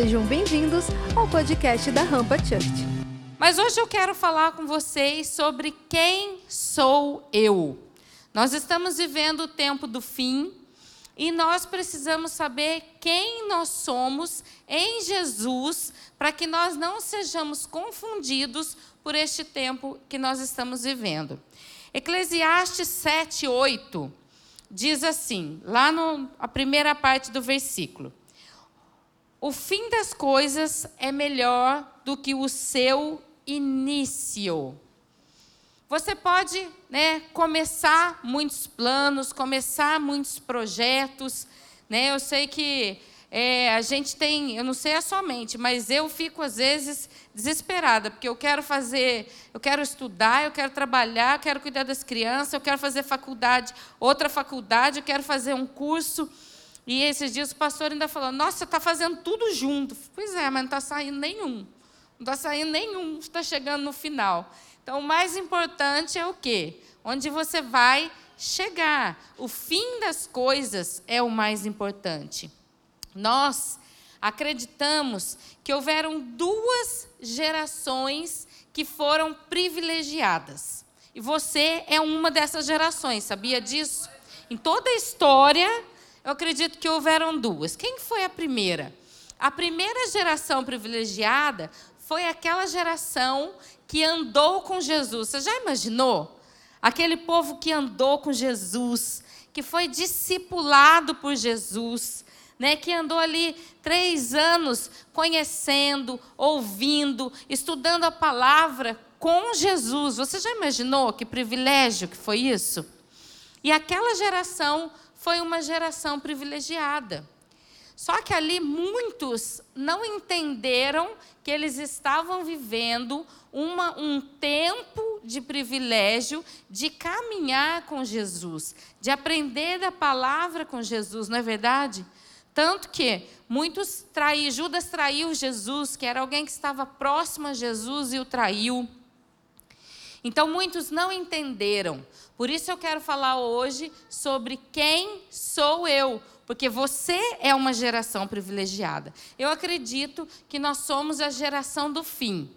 Sejam bem-vindos ao podcast da Rampa Church. Mas hoje eu quero falar com vocês sobre quem sou eu. Nós estamos vivendo o tempo do fim e nós precisamos saber quem nós somos em Jesus para que nós não sejamos confundidos por este tempo que nós estamos vivendo. Eclesiastes 7, 8 diz assim, lá na primeira parte do versículo: O fim das coisas é melhor do que o seu início. Você pode né, começar muitos planos, começar muitos projetos. Né? Eu sei que é, a gente tem, eu não sei a sua mente, mas eu fico às vezes desesperada, porque eu quero fazer, eu quero estudar, eu quero trabalhar, eu quero cuidar das crianças, eu quero fazer faculdade, outra faculdade, eu quero fazer um curso. E esses dias o pastor ainda falou: Nossa, está fazendo tudo junto. Pois é, mas não está saindo nenhum. Não está saindo nenhum, está chegando no final. Então, o mais importante é o quê? Onde você vai chegar. O fim das coisas é o mais importante. Nós acreditamos que houveram duas gerações que foram privilegiadas. E você é uma dessas gerações, sabia disso? Em toda a história, eu acredito que houveram duas. Quem foi a primeira? A primeira geração privilegiada foi aquela geração que andou com Jesus. Você já imaginou? Aquele povo que andou com Jesus, que foi discipulado por Jesus, né, que andou ali três anos conhecendo, ouvindo, estudando a palavra com Jesus. Você já imaginou que privilégio que foi isso? E aquela geração foi uma geração privilegiada. Só que ali muitos não entenderam que eles estavam vivendo uma, um tempo de privilégio de caminhar com Jesus, de aprender da palavra com Jesus, não é verdade? Tanto que muitos traíram, Judas traiu Jesus, que era alguém que estava próximo a Jesus e o traiu. Então muitos não entenderam. Por isso eu quero falar hoje sobre quem sou eu, porque você é uma geração privilegiada. Eu acredito que nós somos a geração do fim.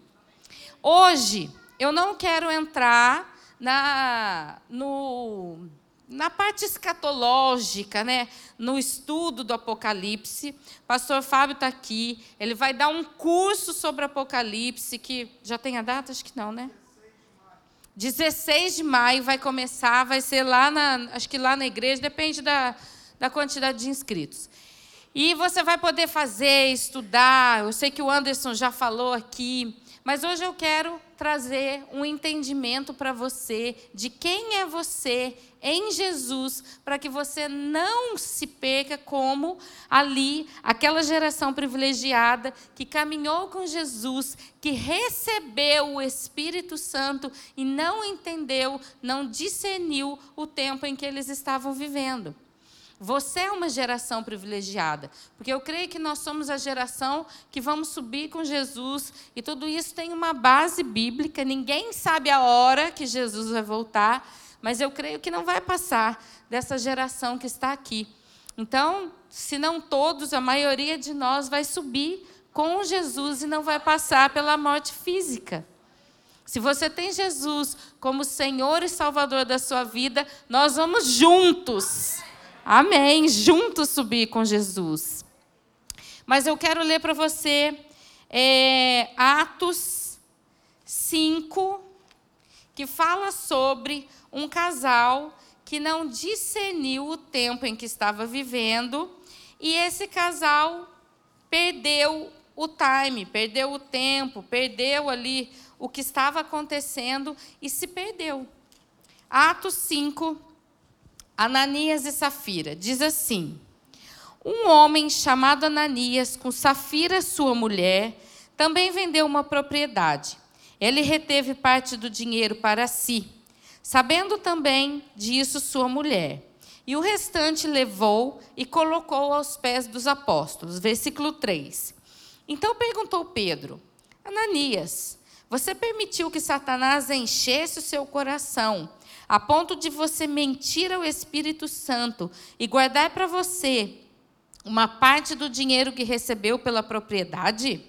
Hoje eu não quero entrar na no na parte escatológica, né, no estudo do Apocalipse. Pastor Fábio está aqui, ele vai dar um curso sobre Apocalipse, que já tem a data? Acho que não, né? 16 de maio vai começar, vai ser lá na, acho que lá na igreja, depende da, da quantidade de inscritos. E você vai poder fazer, estudar. Eu sei que o Anderson já falou aqui. Mas hoje eu quero trazer um entendimento para você de quem é você em Jesus, para que você não se perca como ali aquela geração privilegiada que caminhou com Jesus, que recebeu o Espírito Santo e não entendeu, não discerniu o tempo em que eles estavam vivendo. Você é uma geração privilegiada, porque eu creio que nós somos a geração que vamos subir com Jesus, e tudo isso tem uma base bíblica, ninguém sabe a hora que Jesus vai voltar, mas eu creio que não vai passar dessa geração que está aqui. Então, se não todos, a maioria de nós vai subir com Jesus e não vai passar pela morte física. Se você tem Jesus como Senhor e Salvador da sua vida, nós vamos juntos Amém. Juntos subir com Jesus. Mas eu quero ler para você é, Atos 5, que fala sobre um casal que não discerniu o tempo em que estava vivendo, e esse casal perdeu o time, perdeu o tempo, perdeu ali o que estava acontecendo e se perdeu. Atos 5, Ananias e Safira. Diz assim: Um homem chamado Ananias, com Safira, sua mulher, também vendeu uma propriedade. Ele reteve parte do dinheiro para si, sabendo também disso sua mulher. E o restante levou e colocou aos pés dos apóstolos. Versículo 3. Então perguntou Pedro: Ananias, você permitiu que Satanás enchesse o seu coração a ponto de você mentir ao Espírito Santo e guardar para você uma parte do dinheiro que recebeu pela propriedade?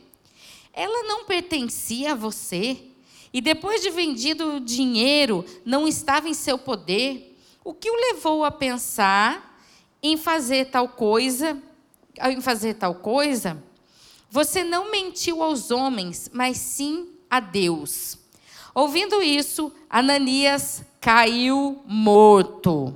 Ela não pertencia a você? E depois de vendido o dinheiro, não estava em seu poder? O que o levou a pensar em fazer tal coisa? Em fazer tal coisa? Você não mentiu aos homens, mas sim a Deus. Ouvindo isso, Ananias caiu morto.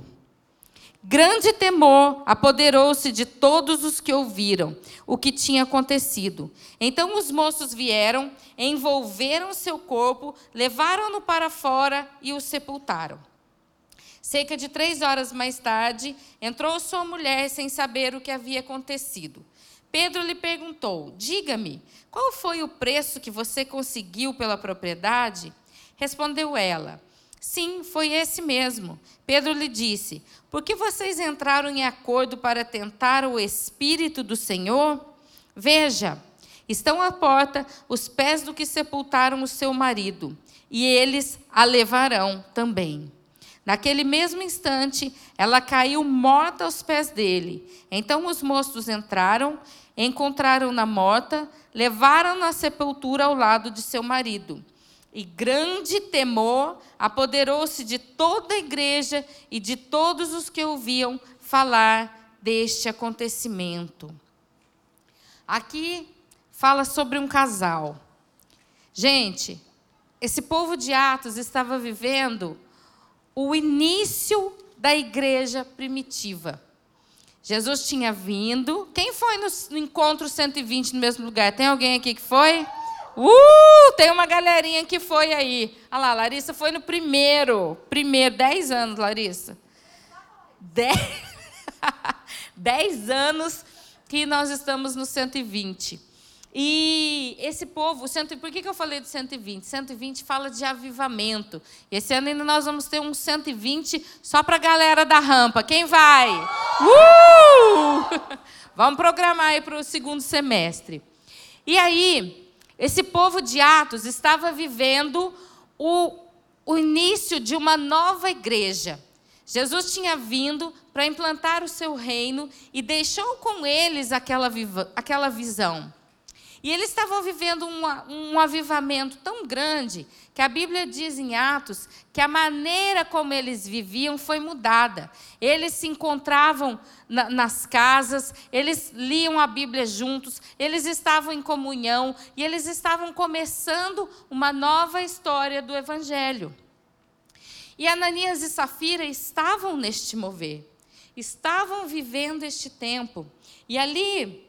Grande temor apoderou-se de todos os que ouviram o que tinha acontecido. Então os moços vieram, envolveram seu corpo, levaram-no para fora e o sepultaram. Cerca de três horas mais tarde, entrou sua mulher sem saber o que havia acontecido. Pedro lhe perguntou: Diga-me, qual foi o preço que você conseguiu pela propriedade? Respondeu ela: Sim, foi esse mesmo. Pedro lhe disse: Por que vocês entraram em acordo para tentar o Espírito do Senhor? Veja, estão à porta os pés do que sepultaram o seu marido, e eles a levarão também. Naquele mesmo instante, ela caiu morta aos pés dele. Então os moços entraram, encontraram-na morta, levaram-na à sepultura ao lado de seu marido. E grande temor apoderou-se de toda a igreja e de todos os que ouviam falar deste acontecimento. Aqui fala sobre um casal. Gente, esse povo de Atos estava vivendo o início da igreja primitiva. Jesus tinha vindo. Quem foi no encontro 120 no mesmo lugar? Tem alguém aqui que foi? Uh, tem uma galerinha que foi aí. Olha lá, Larissa foi no primeiro. Primeiro, 10 anos, Larissa. 10, 10 anos que nós estamos no 120. E esse povo, cento, por que, que eu falei de 120? 120 fala de avivamento. E esse ano ainda nós vamos ter um 120 só para a galera da rampa. Quem vai? Uh! Vamos programar aí para o segundo semestre. E aí, esse povo de Atos estava vivendo o, o início de uma nova igreja. Jesus tinha vindo para implantar o seu reino e deixou com eles aquela, aquela visão. E eles estavam vivendo um, um avivamento tão grande que a Bíblia diz em Atos que a maneira como eles viviam foi mudada. Eles se encontravam na, nas casas, eles liam a Bíblia juntos, eles estavam em comunhão e eles estavam começando uma nova história do Evangelho. E Ananias e Safira estavam neste mover, estavam vivendo este tempo. E ali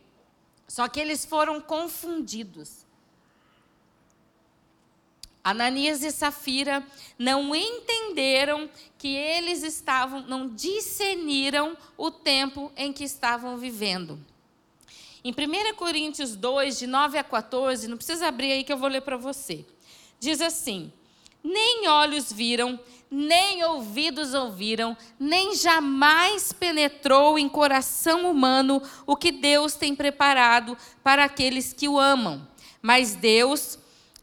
só que eles foram confundidos. Ananias e Safira não entenderam que eles estavam, não discerniram o tempo em que estavam vivendo. Em 1 Coríntios 2, de 9 a 14, não precisa abrir aí que eu vou ler para você. Diz assim: Nem olhos viram, nem ouvidos ouviram, nem jamais penetrou em coração humano o que Deus tem preparado para aqueles que o amam. Mas Deus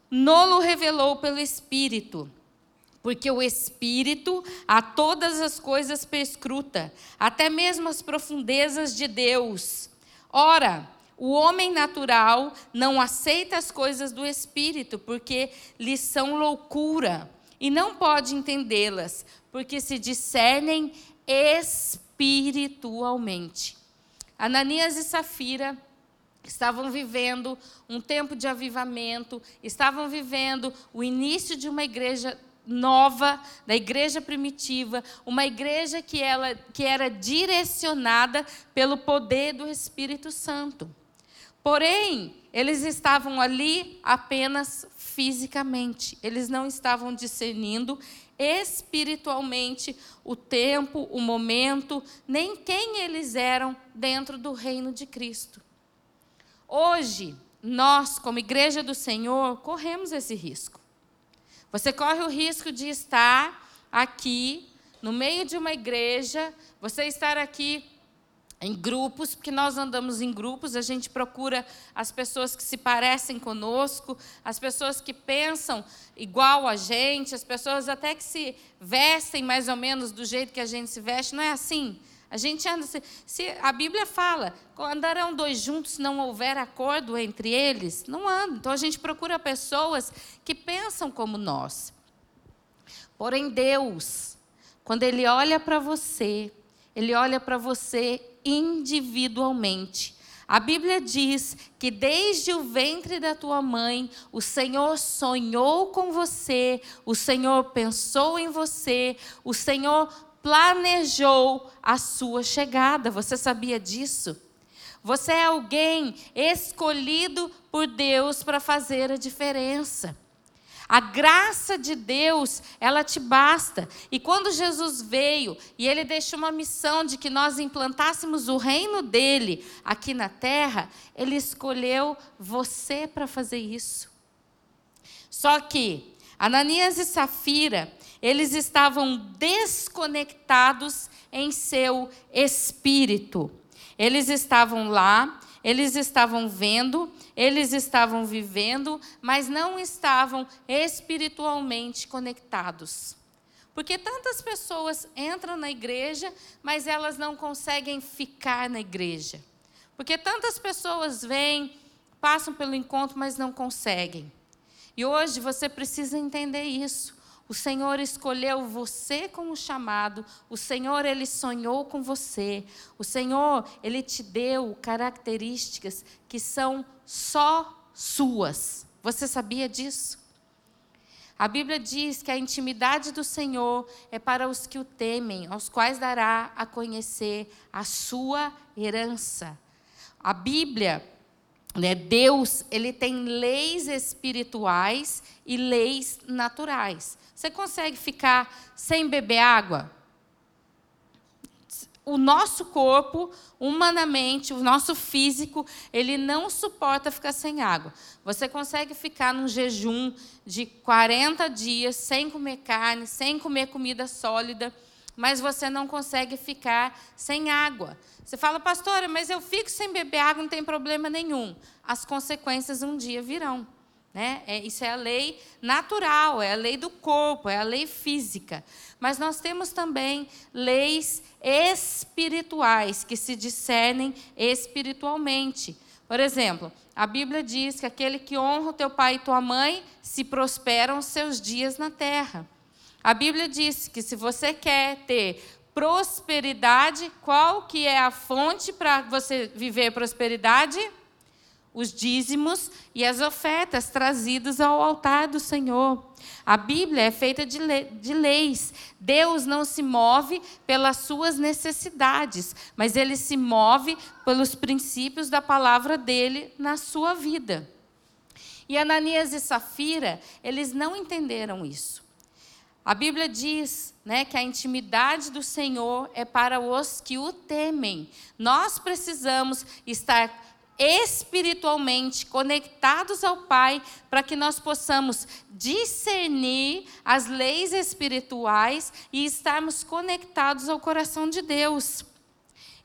nolo revelou pelo Espírito. Porque o Espírito a todas as coisas perscruta, até mesmo as profundezas de Deus. Ora, o homem natural não aceita as coisas do Espírito, porque lhes são loucura e não pode entendê-las, porque se discernem espiritualmente. Ananias e Safira estavam vivendo um tempo de avivamento, estavam vivendo o início de uma igreja nova, da igreja primitiva, uma igreja que, ela, que era direcionada pelo poder do Espírito Santo. Porém, eles estavam ali apenas fisicamente, eles não estavam discernindo espiritualmente o tempo, o momento, nem quem eles eram dentro do reino de Cristo. Hoje, nós, como igreja do Senhor, corremos esse risco. Você corre o risco de estar aqui, no meio de uma igreja, você estar aqui em grupos, porque nós andamos em grupos, a gente procura as pessoas que se parecem conosco, as pessoas que pensam igual a gente, as pessoas até que se vestem mais ou menos do jeito que a gente se veste, não é assim? A gente anda. Se, a Bíblia fala, andarão dois juntos se não houver acordo entre eles, não anda. Então a gente procura pessoas que pensam como nós. Porém, Deus, quando Ele olha para você, Ele olha para você individualmente. A Bíblia diz que desde o ventre da tua mãe, o Senhor sonhou com você, o Senhor pensou em você, o Senhor planejou a sua chegada. Você sabia disso? Você é alguém escolhido por Deus para fazer a diferença. A graça de Deus, ela te basta. E quando Jesus veio e ele deixou uma missão de que nós implantássemos o reino dele aqui na terra, ele escolheu você para fazer isso. Só que Ananias e Safira, eles estavam desconectados em seu espírito. Eles estavam lá, eles estavam vendo, eles estavam vivendo, mas não estavam espiritualmente conectados. Porque tantas pessoas entram na igreja, mas elas não conseguem ficar na igreja. Porque tantas pessoas vêm, passam pelo encontro, mas não conseguem. E hoje você precisa entender isso. O Senhor escolheu você como chamado, o Senhor ele sonhou com você. O Senhor, ele te deu características que são só suas. Você sabia disso? A Bíblia diz que a intimidade do Senhor é para os que o temem, aos quais dará a conhecer a sua herança. A Bíblia né, Deus, ele tem leis espirituais e leis naturais. Você consegue ficar sem beber água? O nosso corpo, humanamente, o nosso físico, ele não suporta ficar sem água. Você consegue ficar num jejum de 40 dias sem comer carne, sem comer comida sólida, mas você não consegue ficar sem água. Você fala, pastora, mas eu fico sem beber água, não tem problema nenhum. As consequências um dia virão. Né? É, isso é a lei natural, é a lei do corpo, é a lei física. Mas nós temos também leis espirituais que se discernem espiritualmente. Por exemplo, a Bíblia diz que aquele que honra o teu pai e tua mãe, se prosperam os seus dias na terra. A Bíblia diz que se você quer ter prosperidade, qual que é a fonte para você viver prosperidade? Os dízimos e as ofertas trazidos ao altar do Senhor. A Bíblia é feita de, le de leis. Deus não se move pelas suas necessidades, mas ele se move pelos princípios da palavra dele na sua vida. E Ananias e Safira, eles não entenderam isso. A Bíblia diz né, que a intimidade do Senhor é para os que o temem. Nós precisamos estar espiritualmente conectados ao Pai para que nós possamos discernir as leis espirituais e estarmos conectados ao coração de Deus.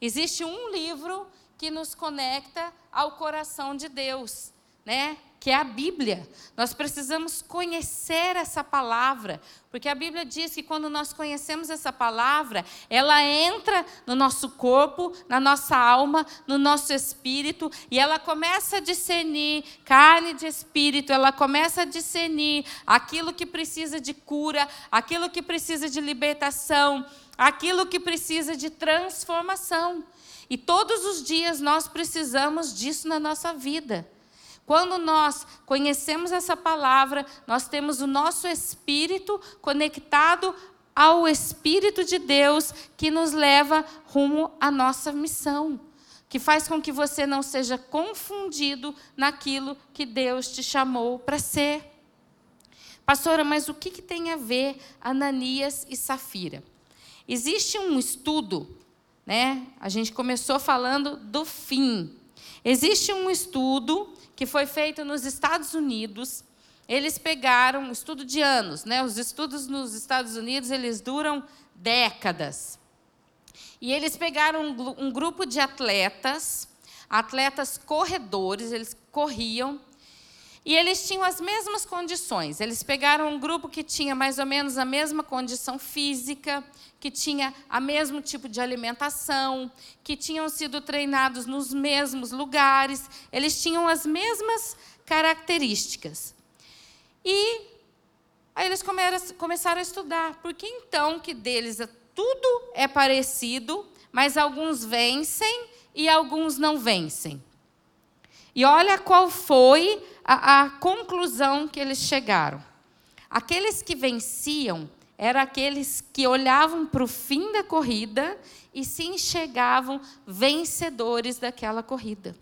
Existe um livro que nos conecta ao coração de Deus, né? que é a Bíblia. Nós precisamos conhecer essa palavra, porque a Bíblia diz que quando nós conhecemos essa palavra, ela entra no nosso corpo, na nossa alma, no nosso espírito, e ela começa a discernir carne de espírito, ela começa a discernir aquilo que precisa de cura, aquilo que precisa de libertação, aquilo que precisa de transformação. E todos os dias nós precisamos disso na nossa vida. Quando nós conhecemos essa palavra, nós temos o nosso espírito conectado ao Espírito de Deus que nos leva rumo à nossa missão, que faz com que você não seja confundido naquilo que Deus te chamou para ser. Pastora, mas o que, que tem a ver Ananias e Safira? Existe um estudo, né? A gente começou falando do fim. Existe um estudo que foi feito nos Estados Unidos. Eles pegaram um estudo de anos, né? Os estudos nos Estados Unidos eles duram décadas. E eles pegaram um, um grupo de atletas, atletas corredores, eles corriam. E eles tinham as mesmas condições. Eles pegaram um grupo que tinha mais ou menos a mesma condição física, que tinha o mesmo tipo de alimentação, que tinham sido treinados nos mesmos lugares, eles tinham as mesmas características. E aí eles começaram a estudar. Por que então que deles é, tudo é parecido, mas alguns vencem e alguns não vencem? E olha qual foi a, a conclusão que eles chegaram. Aqueles que venciam eram aqueles que olhavam para o fim da corrida e se enxergavam vencedores daquela corrida.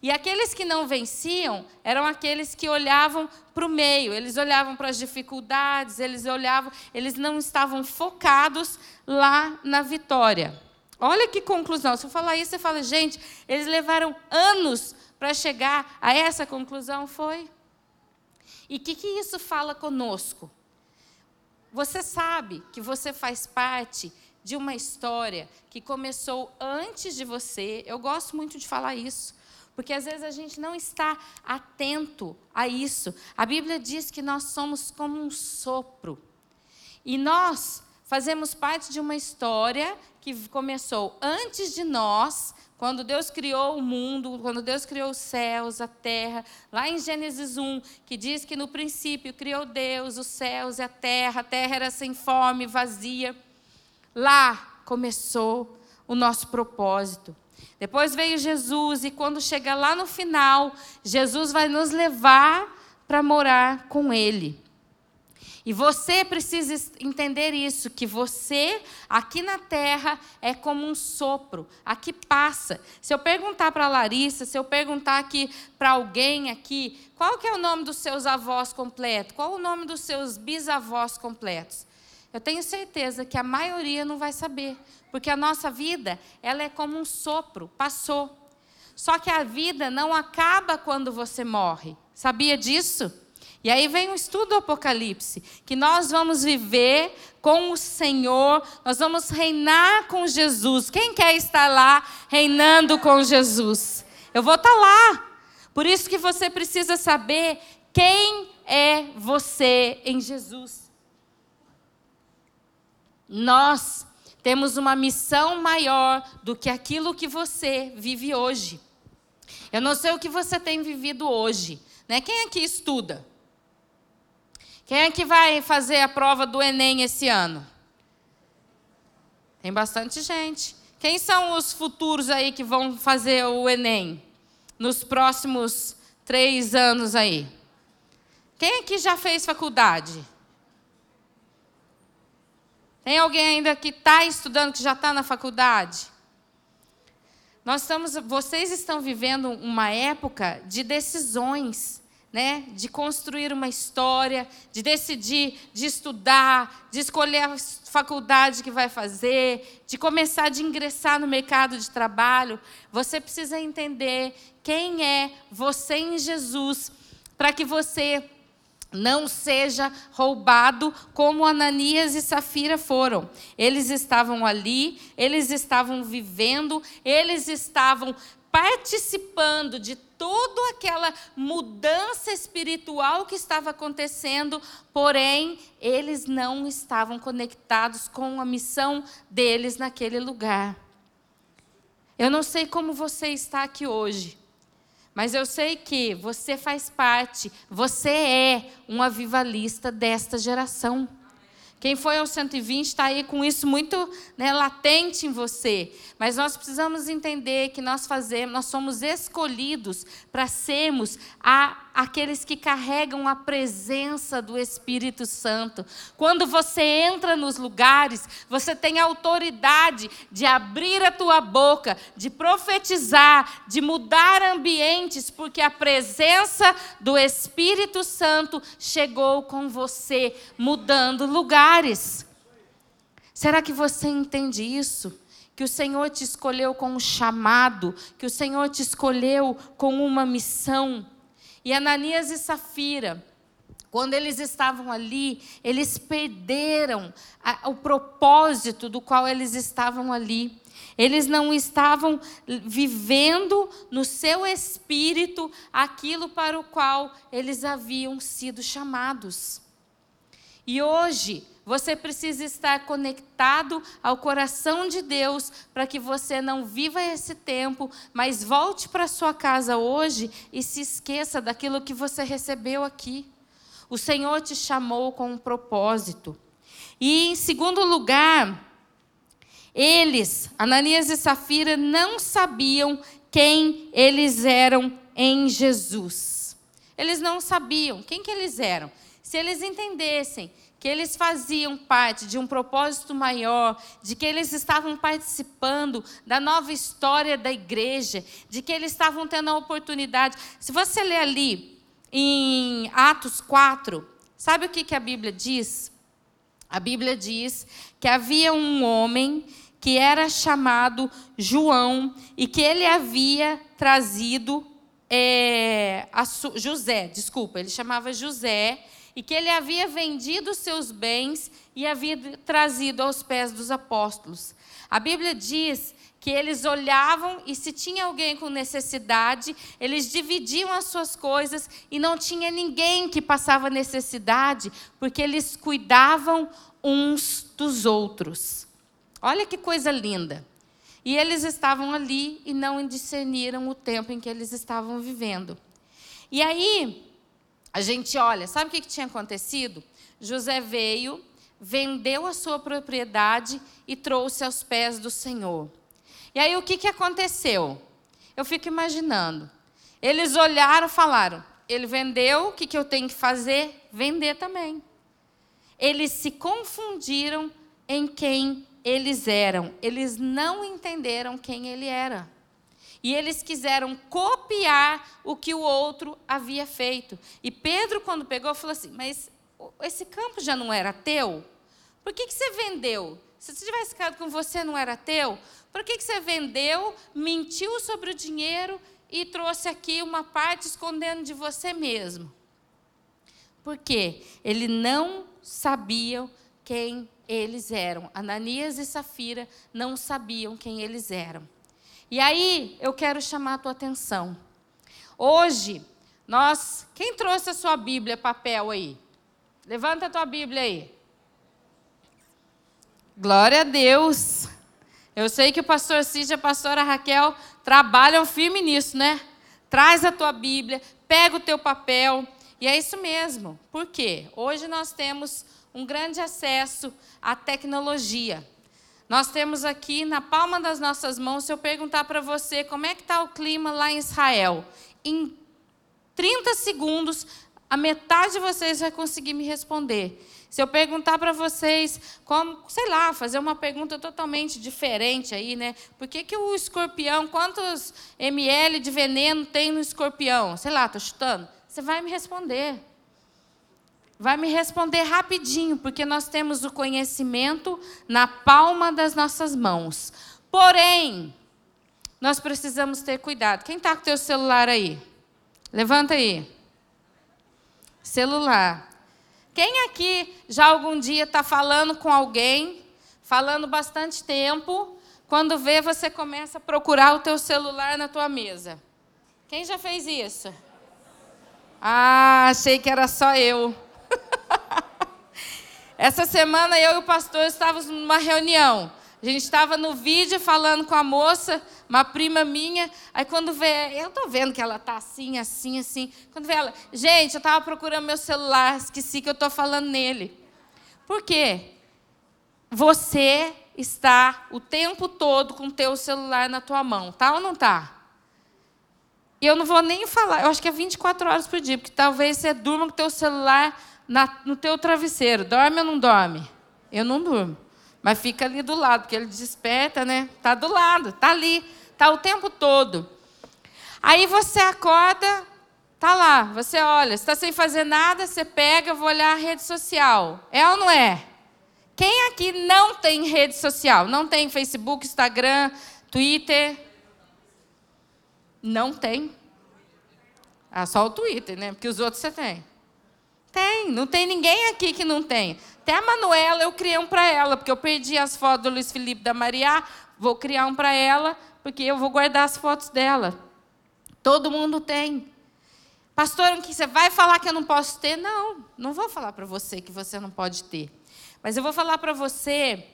E aqueles que não venciam eram aqueles que olhavam para o meio, eles olhavam para as dificuldades, eles olhavam, eles não estavam focados lá na vitória. Olha que conclusão. Se eu falar isso, você fala, gente, eles levaram anos para chegar a essa conclusão foi. E o que, que isso fala conosco? Você sabe que você faz parte de uma história que começou antes de você. Eu gosto muito de falar isso, porque às vezes a gente não está atento a isso. A Bíblia diz que nós somos como um sopro. E nós fazemos parte de uma história que começou antes de nós, quando Deus criou o mundo, quando Deus criou os céus, a terra, lá em Gênesis 1, que diz que no princípio criou Deus os céus e a terra, a terra era sem forma vazia. Lá começou o nosso propósito. Depois veio Jesus, e quando chega lá no final, Jesus vai nos levar para morar com Ele. E você precisa entender isso, que você aqui na terra é como um sopro, aqui passa. Se eu perguntar para a Larissa, se eu perguntar aqui para alguém aqui, qual que é o nome dos seus avós completos? Qual o nome dos seus bisavós completos? Eu tenho certeza que a maioria não vai saber, porque a nossa vida, ela é como um sopro, passou. Só que a vida não acaba quando você morre. Sabia disso? E aí vem o estudo do Apocalipse, que nós vamos viver com o Senhor, nós vamos reinar com Jesus. Quem quer estar lá reinando com Jesus? Eu vou estar lá. Por isso que você precisa saber quem é você em Jesus. Nós temos uma missão maior do que aquilo que você vive hoje. Eu não sei o que você tem vivido hoje. Né? Quem aqui estuda? Quem é que vai fazer a prova do Enem esse ano? Tem bastante gente. Quem são os futuros aí que vão fazer o Enem nos próximos três anos aí? Quem aqui já fez faculdade? Tem alguém ainda que está estudando, que já está na faculdade? Nós estamos, vocês estão vivendo uma época de decisões né, de construir uma história, de decidir, de estudar, de escolher a faculdade que vai fazer, de começar de ingressar no mercado de trabalho, você precisa entender quem é você em Jesus, para que você não seja roubado como Ananias e Safira foram. Eles estavam ali, eles estavam vivendo, eles estavam participando de toda aquela mudança espiritual que estava acontecendo, porém, eles não estavam conectados com a missão deles naquele lugar. Eu não sei como você está aqui hoje, mas eu sei que você faz parte, você é um avivalista desta geração. Quem foi ao 120 está aí com isso muito né, latente em você. Mas nós precisamos entender que nós fazemos, nós somos escolhidos para sermos a, aqueles que carregam a presença do Espírito Santo. Quando você entra nos lugares, você tem autoridade de abrir a tua boca, de profetizar, de mudar ambientes, porque a presença do Espírito Santo chegou com você, mudando lugares. Será que você entende isso? que o Senhor te escolheu com um chamado, que o Senhor te escolheu com uma missão. E Ananias e Safira, quando eles estavam ali, eles perderam a, o propósito do qual eles estavam ali. Eles não estavam vivendo no seu espírito aquilo para o qual eles haviam sido chamados. E hoje, você precisa estar conectado ao coração de Deus para que você não viva esse tempo, mas volte para sua casa hoje e se esqueça daquilo que você recebeu aqui. O Senhor te chamou com um propósito. E em segundo lugar, eles, Ananias e Safira, não sabiam quem eles eram em Jesus. Eles não sabiam quem que eles eram. Se eles entendessem que eles faziam parte de um propósito maior, de que eles estavam participando da nova história da igreja, de que eles estavam tendo a oportunidade. Se você ler ali em Atos 4, sabe o que, que a Bíblia diz? A Bíblia diz que havia um homem que era chamado João e que ele havia trazido é, José, desculpa, ele chamava José e que ele havia vendido seus bens e havia trazido aos pés dos apóstolos. A Bíblia diz que eles olhavam e se tinha alguém com necessidade, eles dividiam as suas coisas e não tinha ninguém que passava necessidade, porque eles cuidavam uns dos outros. Olha que coisa linda. E eles estavam ali e não discerniram o tempo em que eles estavam vivendo. E aí, a gente olha, sabe o que, que tinha acontecido? José veio, vendeu a sua propriedade e trouxe aos pés do Senhor. E aí o que, que aconteceu? Eu fico imaginando. Eles olharam e falaram: ele vendeu, o que, que eu tenho que fazer? Vender também. Eles se confundiram em quem eles eram. Eles não entenderam quem ele era. E eles quiseram copiar o que o outro havia feito. E Pedro, quando pegou, falou assim: Mas esse campo já não era teu? Por que, que você vendeu? Se você tivesse ficado com você, não era teu? Por que, que você vendeu, mentiu sobre o dinheiro e trouxe aqui uma parte escondendo de você mesmo? Porque ele não sabia quem eles eram. Ananias e Safira não sabiam quem eles eram. E aí eu quero chamar a tua atenção. Hoje, nós. Quem trouxe a sua Bíblia, papel aí? Levanta a tua Bíblia aí. Glória a Deus. Eu sei que o pastor Cid e a pastora Raquel trabalham firme nisso, né? Traz a tua Bíblia, pega o teu papel. E é isso mesmo. Por quê? Hoje nós temos um grande acesso à tecnologia. Nós temos aqui na palma das nossas mãos, se eu perguntar para você como é que está o clima lá em Israel, em 30 segundos, a metade de vocês vai conseguir me responder. Se eu perguntar para vocês como, sei lá, fazer uma pergunta totalmente diferente aí, né? Por que, que o escorpião, quantos ml de veneno tem no escorpião? Sei lá, estou chutando. Você vai me responder. Vai me responder rapidinho, porque nós temos o conhecimento na palma das nossas mãos. Porém, nós precisamos ter cuidado. Quem está com o teu celular aí? Levanta aí. Celular. Quem aqui já algum dia está falando com alguém, falando bastante tempo, quando vê você começa a procurar o teu celular na tua mesa? Quem já fez isso? Ah, achei que era só eu. Essa semana eu e o pastor estávamos numa reunião. A gente estava no vídeo falando com a moça, uma prima minha. Aí quando vê, eu estou vendo que ela está assim, assim, assim. Quando vê ela, gente, eu estava procurando meu celular, esqueci que eu estou falando nele. Por quê? Você está o tempo todo com o teu celular na tua mão, tá ou não tá? E eu não vou nem falar, eu acho que é 24 horas por dia, porque talvez você durma com o teu celular na, no teu travesseiro. Dorme ou não dorme? Eu não durmo. Mas fica ali do lado, porque ele desperta, né? Está do lado, está ali, está o tempo todo. Aí você acorda, tá lá, você olha, está sem fazer nada, você pega, vou olhar a rede social. É ou não é? Quem aqui não tem rede social? Não tem Facebook, Instagram, Twitter? Não tem. Ah, só o Twitter, né? Porque os outros você tem. Tem, não tem ninguém aqui que não tem. Até a Manuela, eu criei um para ela, porque eu perdi as fotos do Luiz Felipe da Maria, vou criar um para ela, porque eu vou guardar as fotos dela. Todo mundo tem. Pastor, que você vai falar que eu não posso ter? Não, não vou falar para você que você não pode ter. Mas eu vou falar para você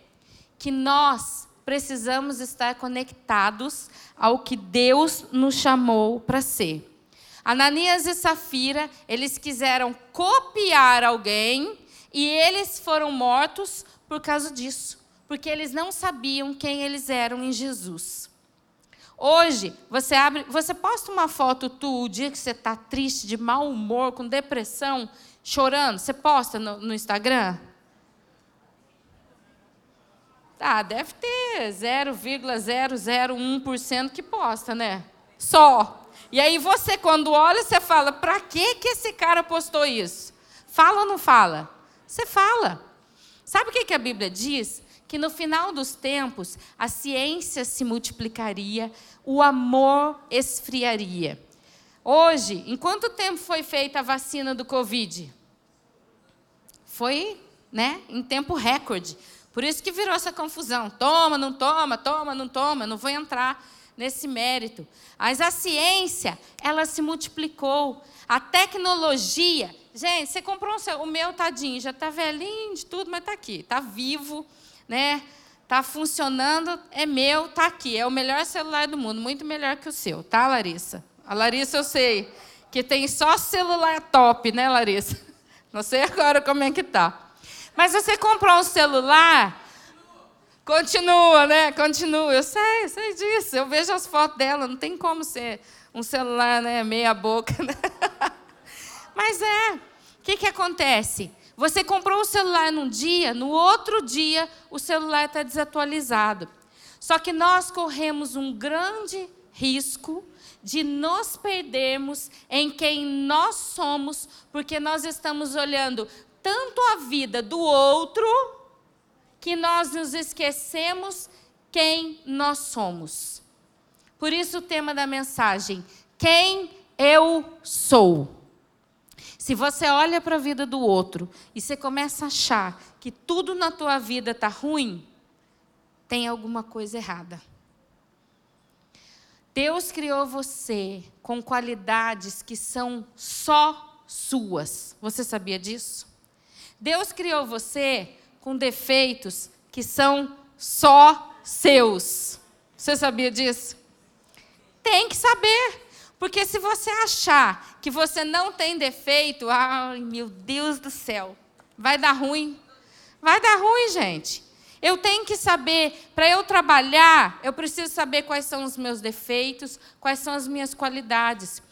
que nós precisamos estar conectados ao que Deus nos chamou para ser. Ananias e Safira, eles quiseram copiar alguém e eles foram mortos por causa disso, porque eles não sabiam quem eles eram em Jesus. Hoje, você abre, você posta uma foto tu o dia que você está triste, de mau humor, com depressão, chorando, você posta no, no Instagram? Ah, deve ter 0,001% que posta, né? Só. E aí você, quando olha, você fala, para que, que esse cara postou isso? Fala ou não fala? Você fala. Sabe o que, que a Bíblia diz? Que no final dos tempos, a ciência se multiplicaria, o amor esfriaria. Hoje, em quanto tempo foi feita a vacina do Covid? Foi, né, em tempo recorde. Por isso que virou essa confusão. Toma, não toma, toma, não toma. Não vou entrar nesse mérito. Mas a ciência, ela se multiplicou. A tecnologia. Gente, você comprou um céu, o meu tadinho, já está velhinho de tudo, mas está aqui, está vivo, né? Está funcionando, é meu, está aqui. É o melhor celular do mundo, muito melhor que o seu, tá, Larissa? A Larissa eu sei que tem só celular top, né, Larissa? Não sei agora como é que tá. Mas você comprou um celular, continua, né? Continua. Eu sei, sei disso. Eu vejo as fotos dela, não tem como ser um celular, né? Meia boca. Né? Mas é. O que, que acontece? Você comprou um celular num dia, no outro dia o celular está desatualizado. Só que nós corremos um grande risco de nos perdermos em quem nós somos, porque nós estamos olhando tanto a vida do outro que nós nos esquecemos quem nós somos. Por isso o tema da mensagem: quem eu sou. Se você olha para a vida do outro e você começa a achar que tudo na tua vida está ruim, tem alguma coisa errada. Deus criou você com qualidades que são só suas. Você sabia disso? Deus criou você com defeitos que são só seus. Você sabia disso? Tem que saber. Porque se você achar que você não tem defeito, ai meu Deus do céu, vai dar ruim. Vai dar ruim, gente. Eu tenho que saber, para eu trabalhar, eu preciso saber quais são os meus defeitos, quais são as minhas qualidades.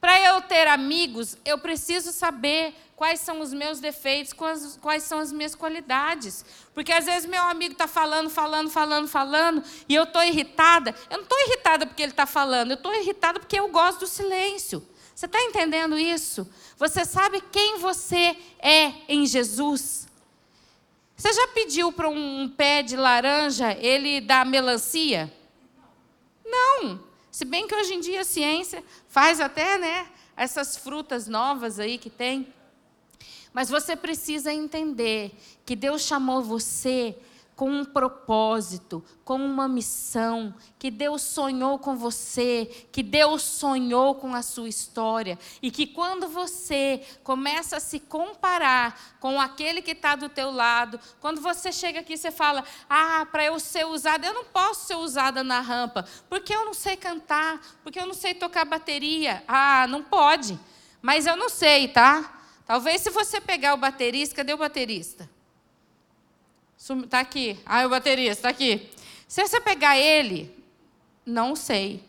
Para eu ter amigos, eu preciso saber quais são os meus defeitos, quais, quais são as minhas qualidades. Porque às vezes meu amigo está falando, falando, falando, falando, e eu estou irritada. Eu não estou irritada porque ele está falando, eu estou irritada porque eu gosto do silêncio. Você está entendendo isso? Você sabe quem você é em Jesus? Você já pediu para um pé de laranja ele dar melancia? Não. Se bem que hoje em dia a ciência faz até, né, essas frutas novas aí que tem. Mas você precisa entender que Deus chamou você com um propósito, com uma missão, que Deus sonhou com você, que Deus sonhou com a sua história, e que quando você começa a se comparar com aquele que está do teu lado, quando você chega aqui você fala, ah, para eu ser usada, eu não posso ser usada na rampa, porque eu não sei cantar, porque eu não sei tocar bateria, ah, não pode, mas eu não sei, tá? Talvez se você pegar o baterista, cadê o baterista? Está aqui. Ah, o baterista, está aqui. Se você pegar ele, não sei.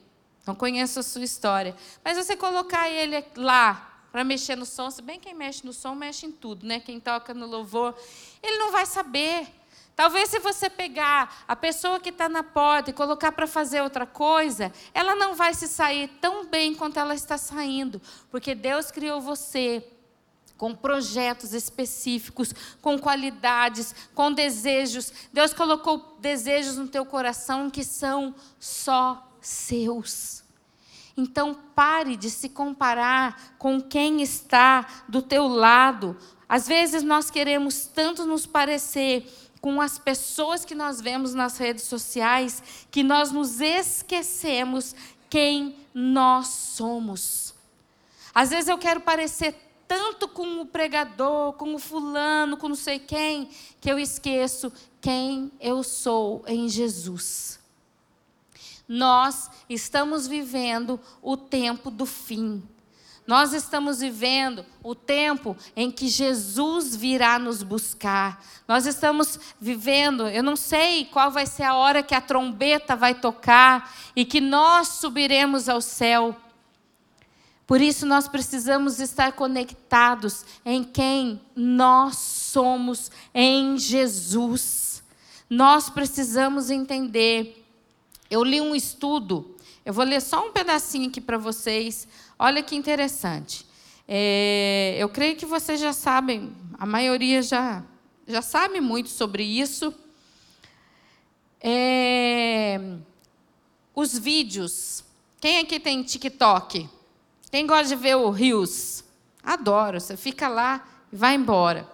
Não conheço a sua história. Mas você colocar ele lá para mexer no som, se bem quem mexe no som, mexe em tudo, né? Quem toca no louvor, ele não vai saber. Talvez se você pegar a pessoa que está na porta e colocar para fazer outra coisa, ela não vai se sair tão bem quanto ela está saindo, porque Deus criou você com projetos específicos, com qualidades, com desejos. Deus colocou desejos no teu coração que são só seus. Então pare de se comparar com quem está do teu lado. Às vezes nós queremos tanto nos parecer com as pessoas que nós vemos nas redes sociais que nós nos esquecemos quem nós somos. Às vezes eu quero parecer tanto com o pregador, com o fulano, com não sei quem, que eu esqueço quem eu sou em Jesus. Nós estamos vivendo o tempo do fim. Nós estamos vivendo o tempo em que Jesus virá nos buscar. Nós estamos vivendo, eu não sei qual vai ser a hora que a trombeta vai tocar e que nós subiremos ao céu. Por isso nós precisamos estar conectados em quem nós somos em Jesus. Nós precisamos entender. Eu li um estudo, eu vou ler só um pedacinho aqui para vocês. Olha que interessante. É, eu creio que vocês já sabem, a maioria já, já sabe muito sobre isso. É, os vídeos. Quem aqui tem TikTok? Quem gosta de ver o Rios? Adoro. Você fica lá e vai embora.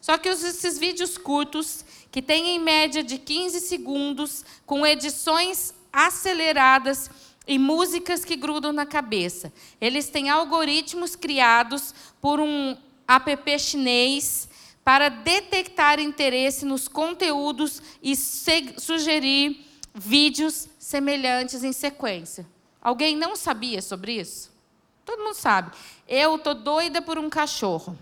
Só que esses vídeos curtos, que têm em média de 15 segundos, com edições aceleradas e músicas que grudam na cabeça. Eles têm algoritmos criados por um app chinês para detectar interesse nos conteúdos e sugerir vídeos semelhantes em sequência. Alguém não sabia sobre isso? Todo mundo sabe. Eu tô doida por um cachorro.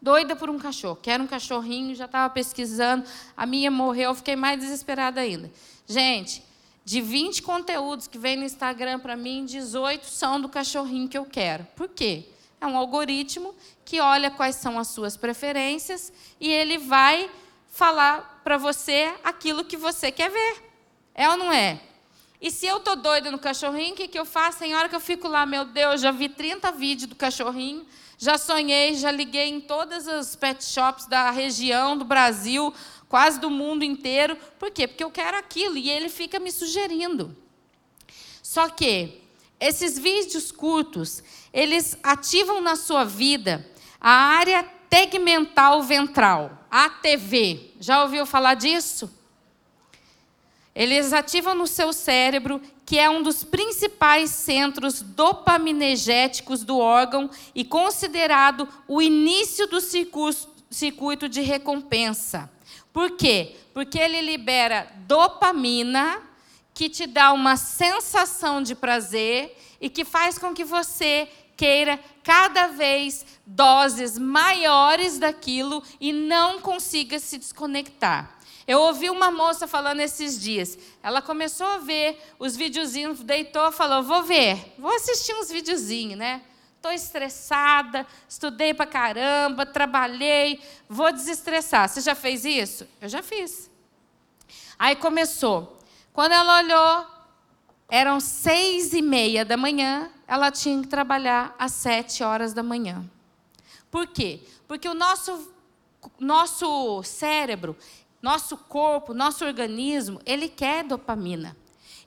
Doida por um cachorro. Quero um cachorrinho, já estava pesquisando. A minha morreu, eu fiquei mais desesperada ainda. Gente, de 20 conteúdos que vem no Instagram para mim, 18 são do cachorrinho que eu quero. Por quê? É um algoritmo que olha quais são as suas preferências e ele vai falar para você aquilo que você quer ver. É ou não é? E se eu tô doida no cachorrinho, o que, que eu faço? Tem hora que eu fico lá, meu Deus, já vi 30 vídeos do cachorrinho, já sonhei, já liguei em todas as pet shops da região, do Brasil, quase do mundo inteiro. Por quê? Porque eu quero aquilo e ele fica me sugerindo. Só que esses vídeos curtos, eles ativam na sua vida a área tegmental ventral, ATV. Já ouviu falar disso? Eles ativam no seu cérebro, que é um dos principais centros dopaminegéticos do órgão e considerado o início do circuito de recompensa. Por quê? Porque ele libera dopamina, que te dá uma sensação de prazer e que faz com que você queira cada vez doses maiores daquilo e não consiga se desconectar. Eu ouvi uma moça falando esses dias. Ela começou a ver os videozinhos, deitou, falou: "Vou ver, vou assistir uns videozinhos, né? Estou estressada, estudei para caramba, trabalhei, vou desestressar. Você já fez isso? Eu já fiz. Aí começou. Quando ela olhou, eram seis e meia da manhã, ela tinha que trabalhar às sete horas da manhã. Por quê? Porque o nosso, nosso cérebro, nosso corpo, nosso organismo, ele quer dopamina.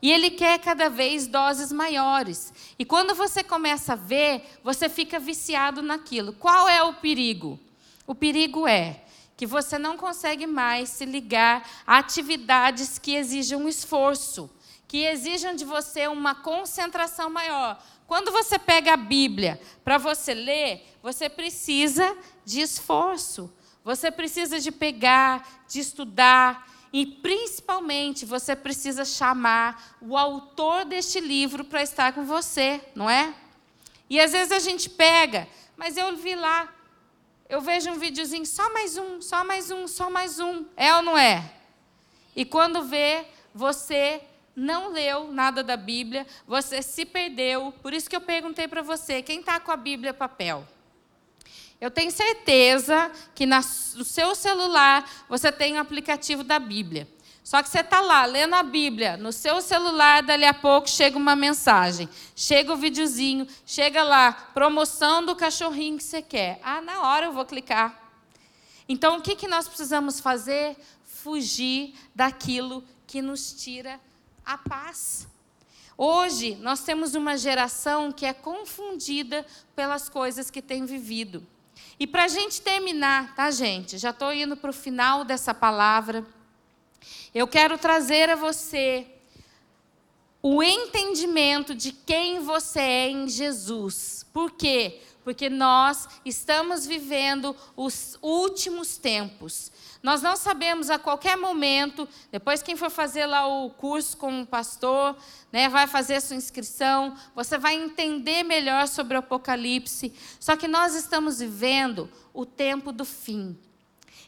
E ele quer cada vez doses maiores. E quando você começa a ver, você fica viciado naquilo. Qual é o perigo? O perigo é que você não consegue mais se ligar a atividades que exijam esforço, que exijam de você uma concentração maior. Quando você pega a Bíblia para você ler, você precisa de esforço. Você precisa de pegar, de estudar e principalmente você precisa chamar o autor deste livro para estar com você, não é? E às vezes a gente pega, mas eu vi lá, eu vejo um videozinho, só mais um, só mais um, só mais um. É ou não é? E quando vê, você não leu nada da Bíblia, você se perdeu. Por isso que eu perguntei para você, quem está com a Bíblia papel? Eu tenho certeza que no seu celular você tem um aplicativo da Bíblia. Só que você está lá lendo a Bíblia no seu celular, dali a pouco chega uma mensagem, chega o videozinho, chega lá, promoção do cachorrinho que você quer. Ah, na hora eu vou clicar. Então o que, que nós precisamos fazer? Fugir daquilo que nos tira a paz. Hoje nós temos uma geração que é confundida pelas coisas que tem vivido. E para a gente terminar, tá, gente? Já estou indo para o final dessa palavra. Eu quero trazer a você o entendimento de quem você é em Jesus. Por quê? Porque nós estamos vivendo os últimos tempos. Nós não sabemos a qualquer momento, depois quem for fazer lá o curso com o pastor, né, vai fazer sua inscrição, você vai entender melhor sobre o Apocalipse. Só que nós estamos vivendo o tempo do fim.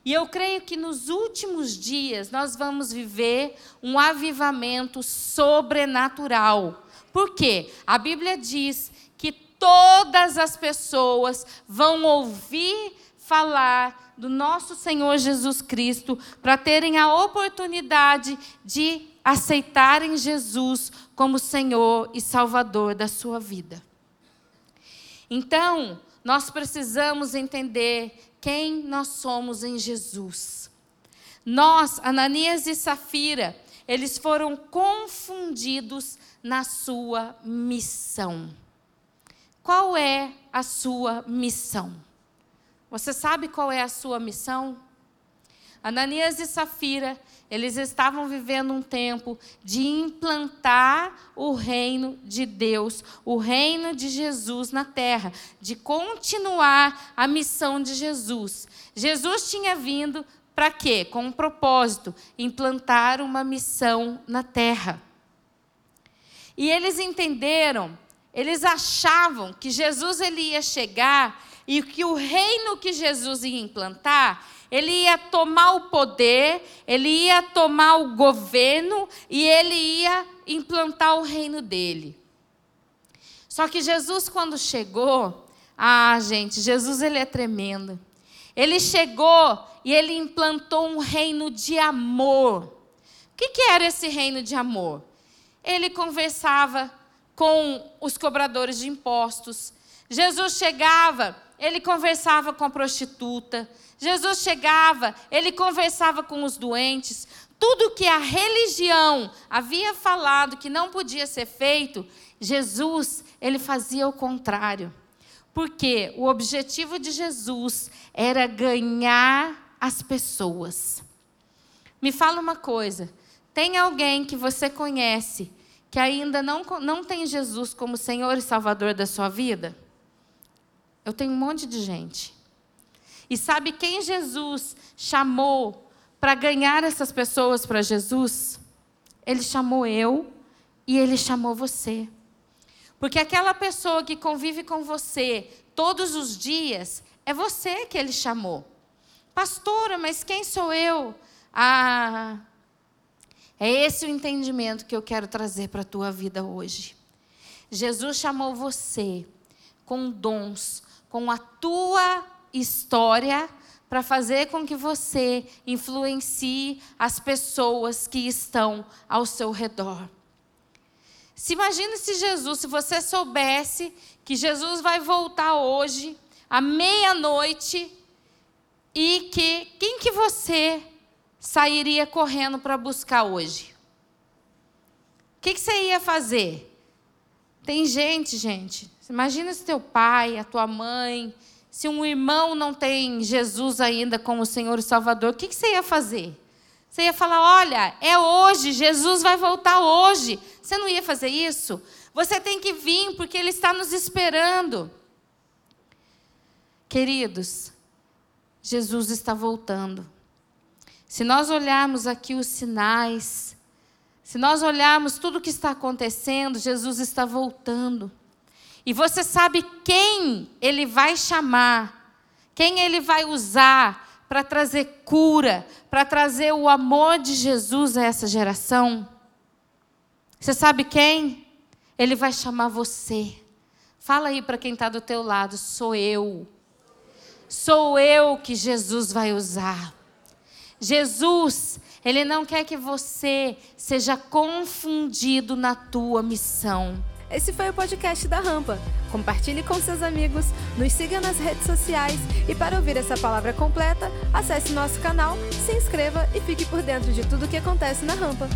E eu creio que nos últimos dias nós vamos viver um avivamento sobrenatural. Por quê? A Bíblia diz todas as pessoas vão ouvir falar do nosso Senhor Jesus Cristo para terem a oportunidade de aceitarem Jesus como Senhor e Salvador da sua vida. Então, nós precisamos entender quem nós somos em Jesus. Nós, Ananias e Safira, eles foram confundidos na sua missão. Qual é a sua missão? Você sabe qual é a sua missão? Ananias e Safira, eles estavam vivendo um tempo de implantar o reino de Deus, o reino de Jesus na terra, de continuar a missão de Jesus. Jesus tinha vindo para quê? Com um propósito: implantar uma missão na terra. E eles entenderam, eles achavam que Jesus ele ia chegar e que o reino que Jesus ia implantar ele ia tomar o poder, ele ia tomar o governo e ele ia implantar o reino dele. Só que Jesus, quando chegou, ah, gente, Jesus ele é tremendo. Ele chegou e ele implantou um reino de amor. O que, que era esse reino de amor? Ele conversava com os cobradores de impostos. Jesus chegava, ele conversava com a prostituta. Jesus chegava, ele conversava com os doentes. Tudo que a religião havia falado que não podia ser feito, Jesus, ele fazia o contrário. Porque o objetivo de Jesus era ganhar as pessoas. Me fala uma coisa: tem alguém que você conhece que ainda não, não tem Jesus como Senhor e Salvador da sua vida? Eu tenho um monte de gente. E sabe quem Jesus chamou para ganhar essas pessoas para Jesus? Ele chamou eu e ele chamou você. Porque aquela pessoa que convive com você todos os dias, é você que ele chamou. Pastora, mas quem sou eu? Ah, é esse o entendimento que eu quero trazer para a tua vida hoje. Jesus chamou você com dons, com a tua história para fazer com que você influencie as pessoas que estão ao seu redor. Se imagine se Jesus, se você soubesse que Jesus vai voltar hoje à meia-noite e que quem que você sairia correndo para buscar hoje? O que, que você ia fazer? Tem gente, gente. Imagina se teu pai, a tua mãe, se um irmão não tem Jesus ainda como Senhor e Salvador, o que, você ia fazer? Você ia falar: olha, é hoje, Jesus vai voltar hoje. Você não ia fazer isso? Você tem que vir, porque Ele está nos esperando. Queridos, Jesus está voltando. Se nós olharmos aqui os sinais, se nós olharmos tudo o que está acontecendo, Jesus está voltando. E você sabe quem ele vai chamar, quem ele vai usar para trazer cura, para trazer o amor de Jesus a essa geração? Você sabe quem? Ele vai chamar você. Fala aí para quem está do teu lado, sou eu. Sou eu que Jesus vai usar. Jesus, Ele não quer que você seja confundido na tua missão. Esse foi o podcast da Rampa. Compartilhe com seus amigos, nos siga nas redes sociais e para ouvir essa palavra completa, acesse nosso canal, se inscreva e fique por dentro de tudo o que acontece na Rampa.